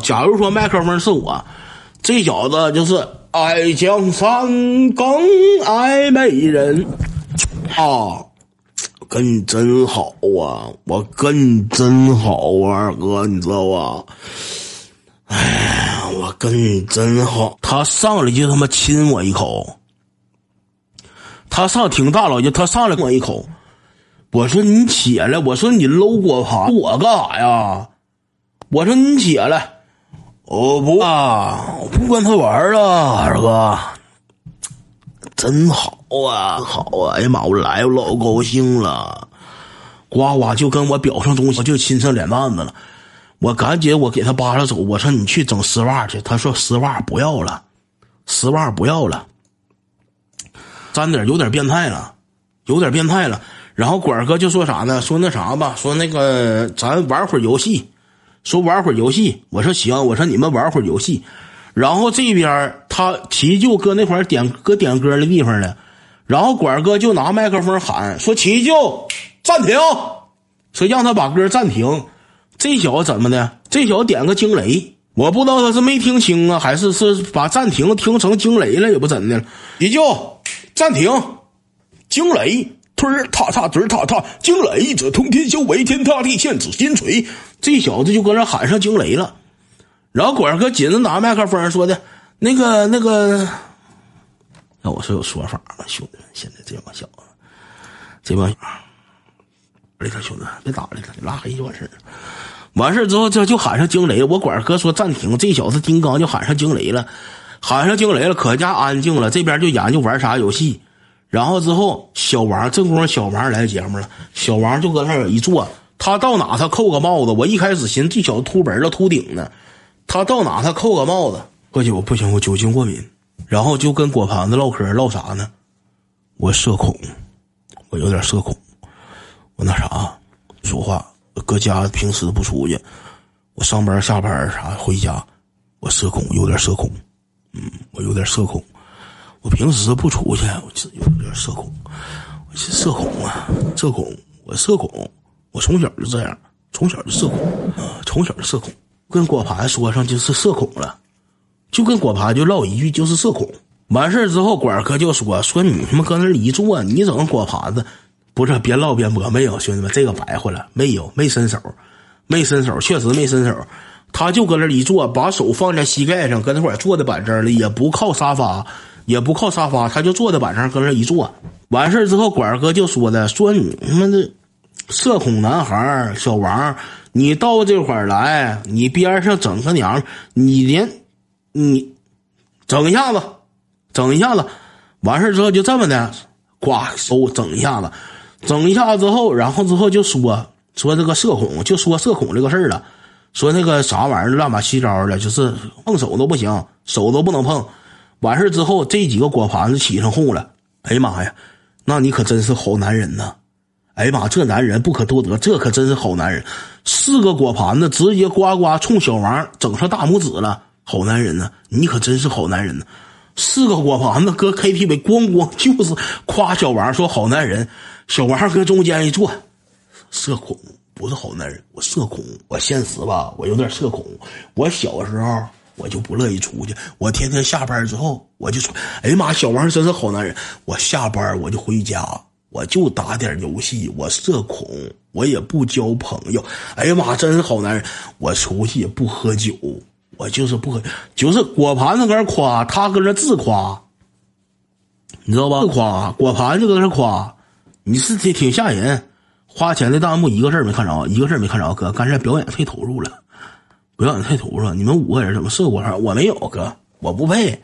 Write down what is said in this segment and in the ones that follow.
假如说麦克风是我，这小子就是爱江山更爱美人啊，跟你真好啊，我跟你真好啊，二哥，你知道吧？哎，我跟你真好。他上来就他妈亲我一口，他上挺大老爷，他上来我一口。我说你起来，我说你搂果盘，我干啥呀？我说你起来，我不啊，我不跟他玩了，二哥，真好啊，好啊！哎呀妈，我来，我老高兴了，呱呱就跟我表上东西，就亲上脸蛋子了。我赶紧我给他扒拉走，我说你去整丝袜去，他说丝袜不要了，丝袜不要了，沾点有点变态了，有点变态了。然后管哥就说啥呢？说那啥吧，说那个咱玩会儿游戏，说玩会儿游戏。我说行，我说你们玩会儿游戏。然后这边他齐舅搁那块点搁点歌的地方呢，然后管哥就拿麦克风喊说：“齐舅暂停，说让他把歌暂停。”这小子怎么的？这小子点个惊雷，我不知道他是没听清啊，还是是把暂停听成惊雷了，也不怎的了。齐舅暂停，惊雷。推儿踏踏嘴儿踏踏，惊雷者通天修为，天塌地陷指心锤。这小子就搁那喊上惊雷了，然后管哥紧着拿麦克风说的：“那个那个，那我是有说法了，兄弟们，现在这帮小子，这帮，里头兄弟别打了，拉黑就完事儿。完事儿之后，这就喊上惊雷。我管哥说暂停，这小子金刚就喊上惊雷了，喊上惊雷了，可家安静了。这边就研究玩啥游戏。”然后之后，小王正功夫，小王来节目了。小王就搁那儿一坐，他到哪他扣个帽子。我一开始寻思这小子秃本了秃顶呢，他到哪他扣个帽子。喝酒不行，我酒精过敏。然后就跟果盘子唠嗑，唠啥呢？我社恐，我有点社恐。我那啥，说话搁家平时不出去，我上班下班啥回家，我社恐，有点社恐。嗯，我有点社恐。我平时不出去，我就有点社恐。我是社恐啊，社恐。我社恐，我从小就这样，从小就社恐啊，从小就社恐。跟果盘说上就是社恐了，就跟果盘就唠一句就是社恐。完事之后，管哥就说说你他妈搁那一坐，你整个果盘子不是边唠边播没有？兄弟们，这个白活了，没有没伸手，没伸手，确实没伸手。他就搁那一坐，把手放在膝盖上，搁那块坐的板正了，也不靠沙发。也不靠沙发，他就坐在板上，搁那一坐。完事之后，管哥就说的：“说你他妈的社恐男孩小王，你到这块儿来，你边上整个娘，你连你整一下子，整一下子。完事之后就这么的，呱收整一下子，整一下子之后，然后之后就说说这个社恐，就说社恐这个事儿了，说那个啥玩意儿乱八七糟的，就是碰手都不行，手都不能碰。”完事之后，这几个果盘子起上哄了。哎呀妈呀，那你可真是好男人呐！哎呀妈，这男人不可多得，这可真是好男人。四个果盘子直接呱呱冲小王整上大拇指了。好男人呢，你可真是好男人呢。四个果盘子搁 KTV 咣咣就是夸小王说好男人。小王搁中间一坐，社恐不是好男人，我社恐，我现实吧，我有点社恐。我小时候。我就不乐意出去，我天天下班之后我就说：“哎呀妈，小王真是好男人。”我下班我就回家，我就打点游戏。我社恐，我也不交朋友。哎呀妈，真是好男人。我出去也不喝酒，我就是不喝，就是果盘子搁那夸，他搁那自夸，你知道吧？自夸果盘子搁那夸，你是挺挺吓人。花钱的弹幕一个字没看着，一个字没看着，哥，刚才表演太投入了。不要你太图了，你们五个人怎么是果盘？我没有哥，我不配。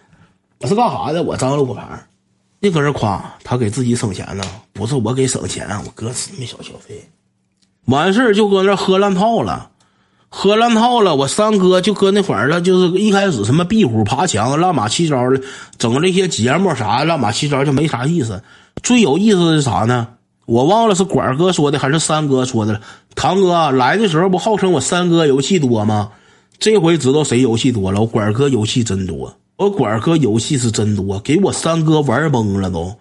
我是干啥的？我张罗果盘。你搁这夸他给自己省钱呢？不是我给省钱，我哥没少消费。完事就搁那喝烂套了，喝烂套了。我三哥就搁那会儿了，就是一开始什么壁虎爬墙、乱码七糟的，整这些节目啥乱码七糟就没啥意思。最有意思的是啥呢？我忘了是管哥说的还是三哥说的了。堂哥来的时候不号称我三哥游戏多吗？这回知道谁游戏多了，我管哥游戏真多，我管哥游戏是真多，给我三哥玩懵了都，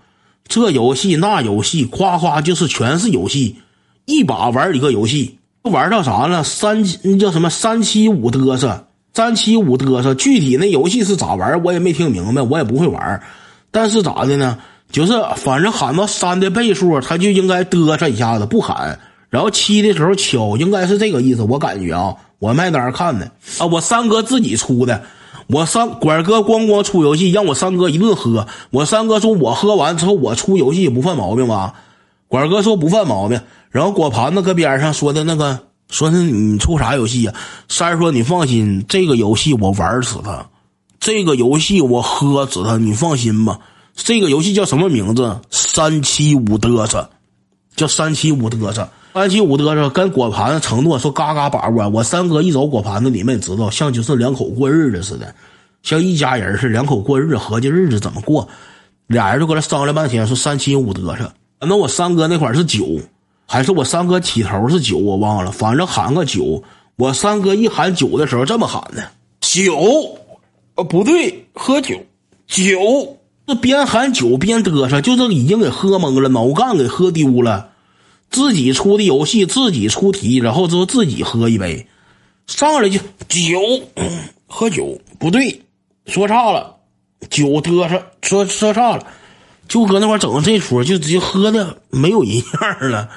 这游戏那游戏，夸夸就是全是游戏，一把玩一个游戏，玩到啥了？三那叫什么三七五嘚瑟，三七五嘚瑟，具体那游戏是咋玩我也没听明白，我也不会玩但是咋的呢？就是反正喊到三的倍数，他就应该嘚瑟一下子，不喊。然后七的时候敲，应该是这个意思。我感觉啊，我卖单看的啊，我三哥自己出的。我三管哥咣咣出游戏，让我三哥一顿喝。我三哥说我喝完之后我出游戏不犯毛病吧？管哥说不犯毛病。然后果盘子搁边上说的那个，说是你出啥游戏呀？三儿说你放心，这个游戏我玩死他，这个游戏我喝死他，你放心吧。这个游戏叫什么名字？三七五嘚瑟，叫三七五嘚瑟。三七五嘚瑟跟果盘子承诺说嘎嘎把握。我三哥一走果盘子，你们也知道，像就是两口过日子似的，像一家人是两口过日子，合计日子怎么过。俩人就搁那商量半天，说三七五嘚瑟。那我三哥那块是酒，还是我三哥起头是酒？我忘了，反正喊个酒。我三哥一喊酒的时候这么喊的：酒，呃不对，喝酒，酒。这边喊酒边嘚瑟，就是已经给喝懵了，脑干给喝丢了。自己出的游戏，自己出题，然后之后自己喝一杯，上来就酒，喝酒。不对，说差了，酒嘚瑟，说说差了，就搁那块整这出，就直接喝的没有人样了，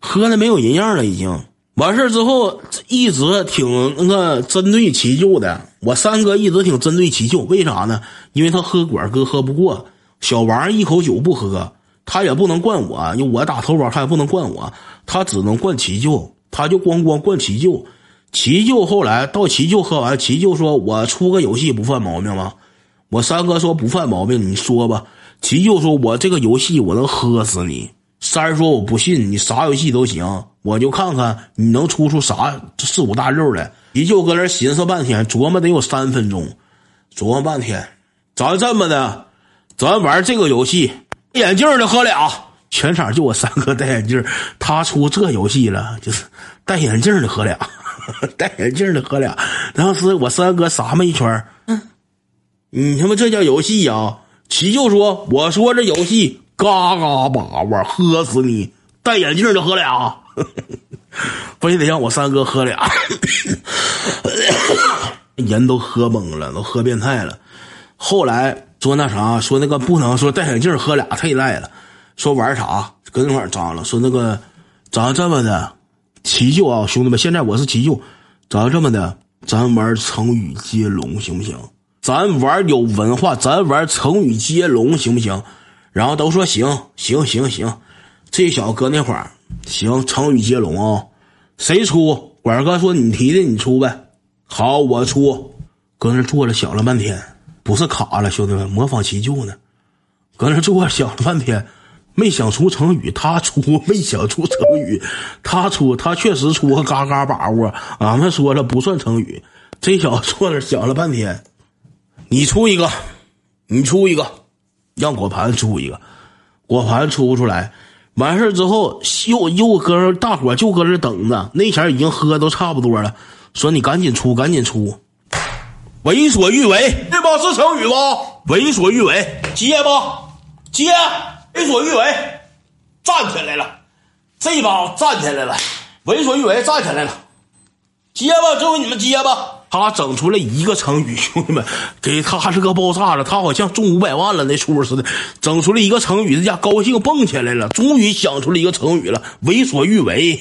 喝的没有人样了，已经。完事之后，一直挺那个针对其舅的，我三哥一直挺针对其舅，为啥呢？因为他喝管哥喝不过，小王一口酒不喝。他也不能惯我，因为我打头包，他也不能惯我，他只能惯齐舅，他就咣咣惯齐舅。齐舅后来到齐舅喝完，齐舅说：“我出个游戏不犯毛病吗？”我三哥说：“不犯毛病，你说吧。”齐舅说：“我这个游戏我能喝死你。”三儿说：“我不信，你啥游戏都行，我就看看你能出出啥四五大六来。”齐舅搁那寻思半天，琢磨得有三分钟，琢磨半天，咱这么的，咱玩这个游戏。眼镜的喝俩，全场就我三哥戴眼镜他出这游戏了，就是戴眼镜的喝俩，戴眼镜的喝俩。当时我三哥撒么一圈嗯，你他妈这叫游戏呀？齐就说：“我说这游戏嘎嘎把握，喝死你！戴眼镜的喝俩，非得让我三哥喝俩，人都喝懵了，都喝变态了。后来。”说那啥，说那个不能说戴眼镜喝俩太赖了。说玩啥，搁那块张了。说那个，咱这么的，齐秀啊，兄弟们，现在我是齐秀，咱这么的，咱玩成语接龙行不行？咱玩有文化，咱玩成语接龙行不行？然后都说行行行行。这小哥那会儿行成语接龙啊，谁出？管哥说你提的，你出呗。好，我出。搁那坐着想了半天。不是卡了，兄弟们，模仿急救呢，搁那坐想了半天，没想出成语，他出没想出成语，他出他确实出个嘎嘎把握，俺们说了不算成语，这小子坐那想了半天，你出一个，你出一个，让果盘出一个，果盘出不出来，完事之后又又搁那大伙就搁那等着，那前已经喝都差不多了，说你赶紧出，赶紧出。为所欲为，这把是成语吧？为所欲为，接吧，接。为所欲为，站起来了，这把站起来了。为所欲为，站起来了，接吧，最后你们接吧。他整出来一个成语，兄弟们，给他是个爆炸了。他好像中五百万了那出似的，整出来一个成语，这家高兴蹦起来了，终于想出了一个成语了。为所欲为。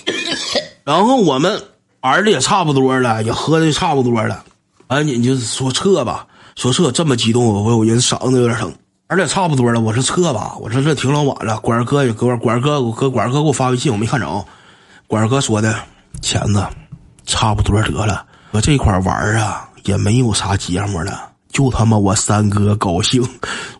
然后我们玩的也差不多了，也喝的差不多了。赶紧就是说撤吧，说撤这么激动，我我人嗓子有点疼，而且差不多了，我说撤吧，我说这挺老晚了，管哥也给我管哥给我哥管哥给我发微信，我没看着，管哥说的钱子差不多得了，我这块玩啊也没有啥节目了，就他妈我三哥高兴，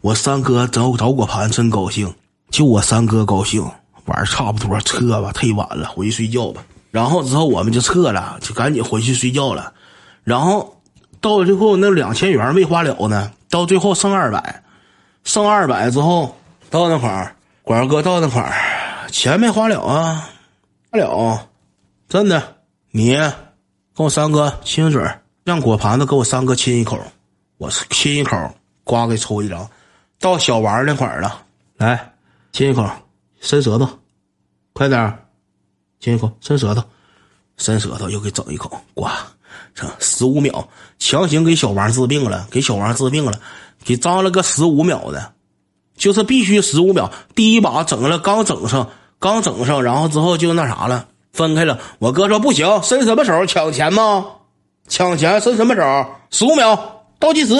我三哥找找果盘真高兴，就我三哥高兴，玩差不多撤吧，忒晚了，回去睡觉吧。然后之后我们就撤了，就赶紧回去睡觉了，然后。到最后那两千元没花了呢，到最后剩二百，剩二百之后到那块儿，管哥到那块儿，钱没花了啊，花了，真的，你跟我三哥亲嘴，让果盘子给我三哥亲一口，我亲一口，呱给抽一张，到小王那块儿了，来亲一口，伸舌头，快点亲一口，伸舌头，伸舌头又给整一口，呱。这十五秒，强行给小王治病了，给小王治病了，给张了个十五秒的，就是必须十五秒。第一把整了，刚整上，刚整上，然后之后就那啥了，分开了。我哥说不行，伸什么手抢钱吗？抢钱伸什么手？十五秒倒计时，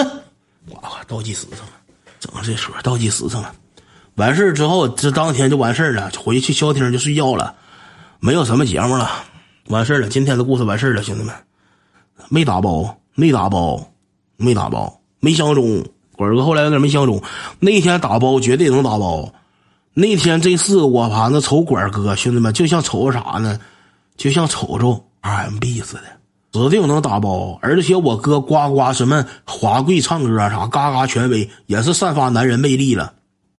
哇，倒计时上了，整这说倒计时上了。完事之后，这当天就完事了，回去消停就睡觉了，没有什么节目了，完事了。今天的故事完事了，兄弟们，没打包，没打包，没打包，没相中。鬼哥后来有点没相中，那天打包绝对能打包。那天这四个锅盘子瞅鬼哥，兄弟们就像瞅着啥呢？就像瞅着 RMB 似的，指定能打包。而且我哥呱呱什么华贵唱歌啥，嘎嘎权威，也是散发男人魅力了。